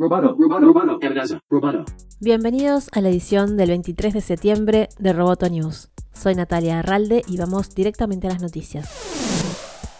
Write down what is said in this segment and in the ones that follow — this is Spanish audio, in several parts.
Roboto, Roboto, Roboto. Bienvenidos a la edición del 23 de septiembre de Roboto News. Soy Natalia Arralde y vamos directamente a las noticias.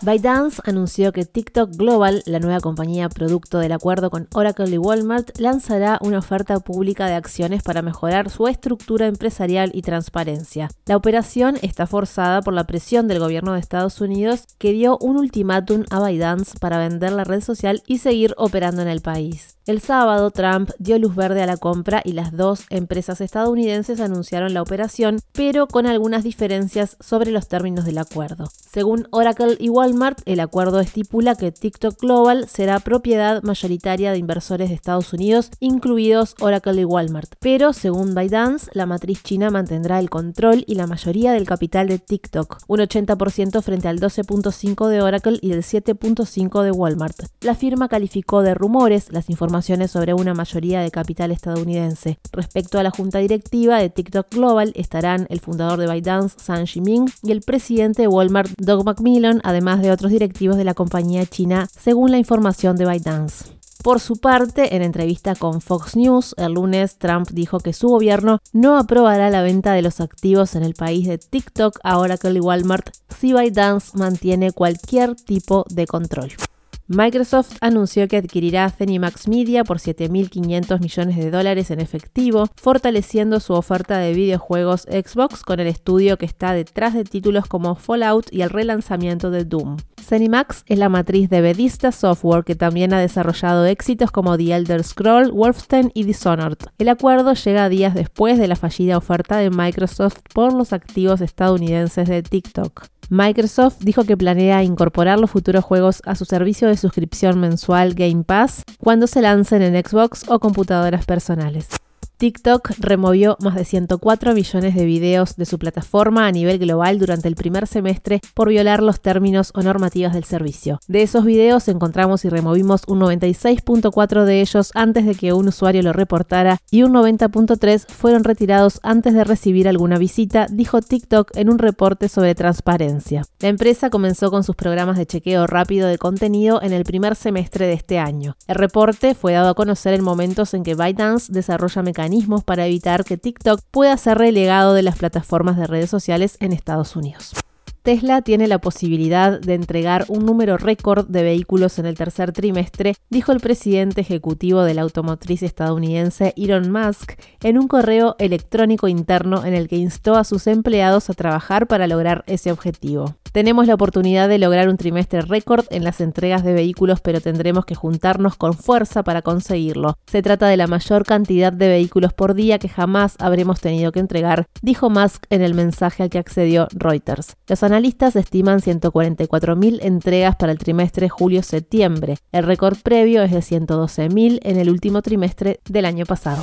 ByteDance anunció que TikTok Global, la nueva compañía producto del acuerdo con Oracle y Walmart, lanzará una oferta pública de acciones para mejorar su estructura empresarial y transparencia. La operación está forzada por la presión del gobierno de Estados Unidos que dio un ultimátum a ByteDance para vender la red social y seguir operando en el país. El sábado, Trump dio luz verde a la compra y las dos empresas estadounidenses anunciaron la operación, pero con algunas diferencias sobre los términos del acuerdo. Según Oracle y Walmart, el acuerdo estipula que TikTok Global será propiedad mayoritaria de inversores de Estados Unidos, incluidos Oracle y Walmart. Pero, según ByteDance, la matriz china mantendrá el control y la mayoría del capital de TikTok, un 80% frente al 12.5% de Oracle y del 7.5% de Walmart. La firma calificó de rumores las informaciones sobre una mayoría de capital estadounidense. Respecto a la junta directiva de TikTok Global estarán el fundador de ByteDance, San Jiming, y el presidente de Walmart, Doug McMillan, además de otros directivos de la compañía china, según la información de ByteDance. Por su parte, en entrevista con Fox News, el lunes Trump dijo que su gobierno no aprobará la venta de los activos en el país de TikTok Oracle y Walmart si ByteDance mantiene cualquier tipo de control. Microsoft anunció que adquirirá Zenimax Media por 7.500 millones de dólares en efectivo, fortaleciendo su oferta de videojuegos Xbox con el estudio que está detrás de títulos como Fallout y el relanzamiento de Doom. Zenimax es la matriz de Bethesda Software que también ha desarrollado éxitos como The Elder Scroll, Wolfenstein y Dishonored. El acuerdo llega días después de la fallida oferta de Microsoft por los activos estadounidenses de TikTok. Microsoft dijo que planea incorporar los futuros juegos a su servicio de suscripción mensual Game Pass cuando se lancen en Xbox o computadoras personales. TikTok removió más de 104 millones de videos de su plataforma a nivel global durante el primer semestre por violar los términos o normativas del servicio. De esos videos encontramos y removimos un 96.4 de ellos antes de que un usuario lo reportara y un 90.3 fueron retirados antes de recibir alguna visita, dijo TikTok en un reporte sobre transparencia. La empresa comenzó con sus programas de chequeo rápido de contenido en el primer semestre de este año. El reporte fue dado a conocer en momentos en que ByteDance desarrolla para evitar que TikTok pueda ser relegado de las plataformas de redes sociales en Estados Unidos. Tesla tiene la posibilidad de entregar un número récord de vehículos en el tercer trimestre, dijo el presidente ejecutivo de la automotriz estadounidense Elon Musk en un correo electrónico interno en el que instó a sus empleados a trabajar para lograr ese objetivo. Tenemos la oportunidad de lograr un trimestre récord en las entregas de vehículos, pero tendremos que juntarnos con fuerza para conseguirlo. Se trata de la mayor cantidad de vehículos por día que jamás habremos tenido que entregar, dijo Musk en el mensaje al que accedió Reuters. Los analistas estiman 144.000 entregas para el trimestre julio-septiembre. El récord previo es de 112.000 en el último trimestre del año pasado.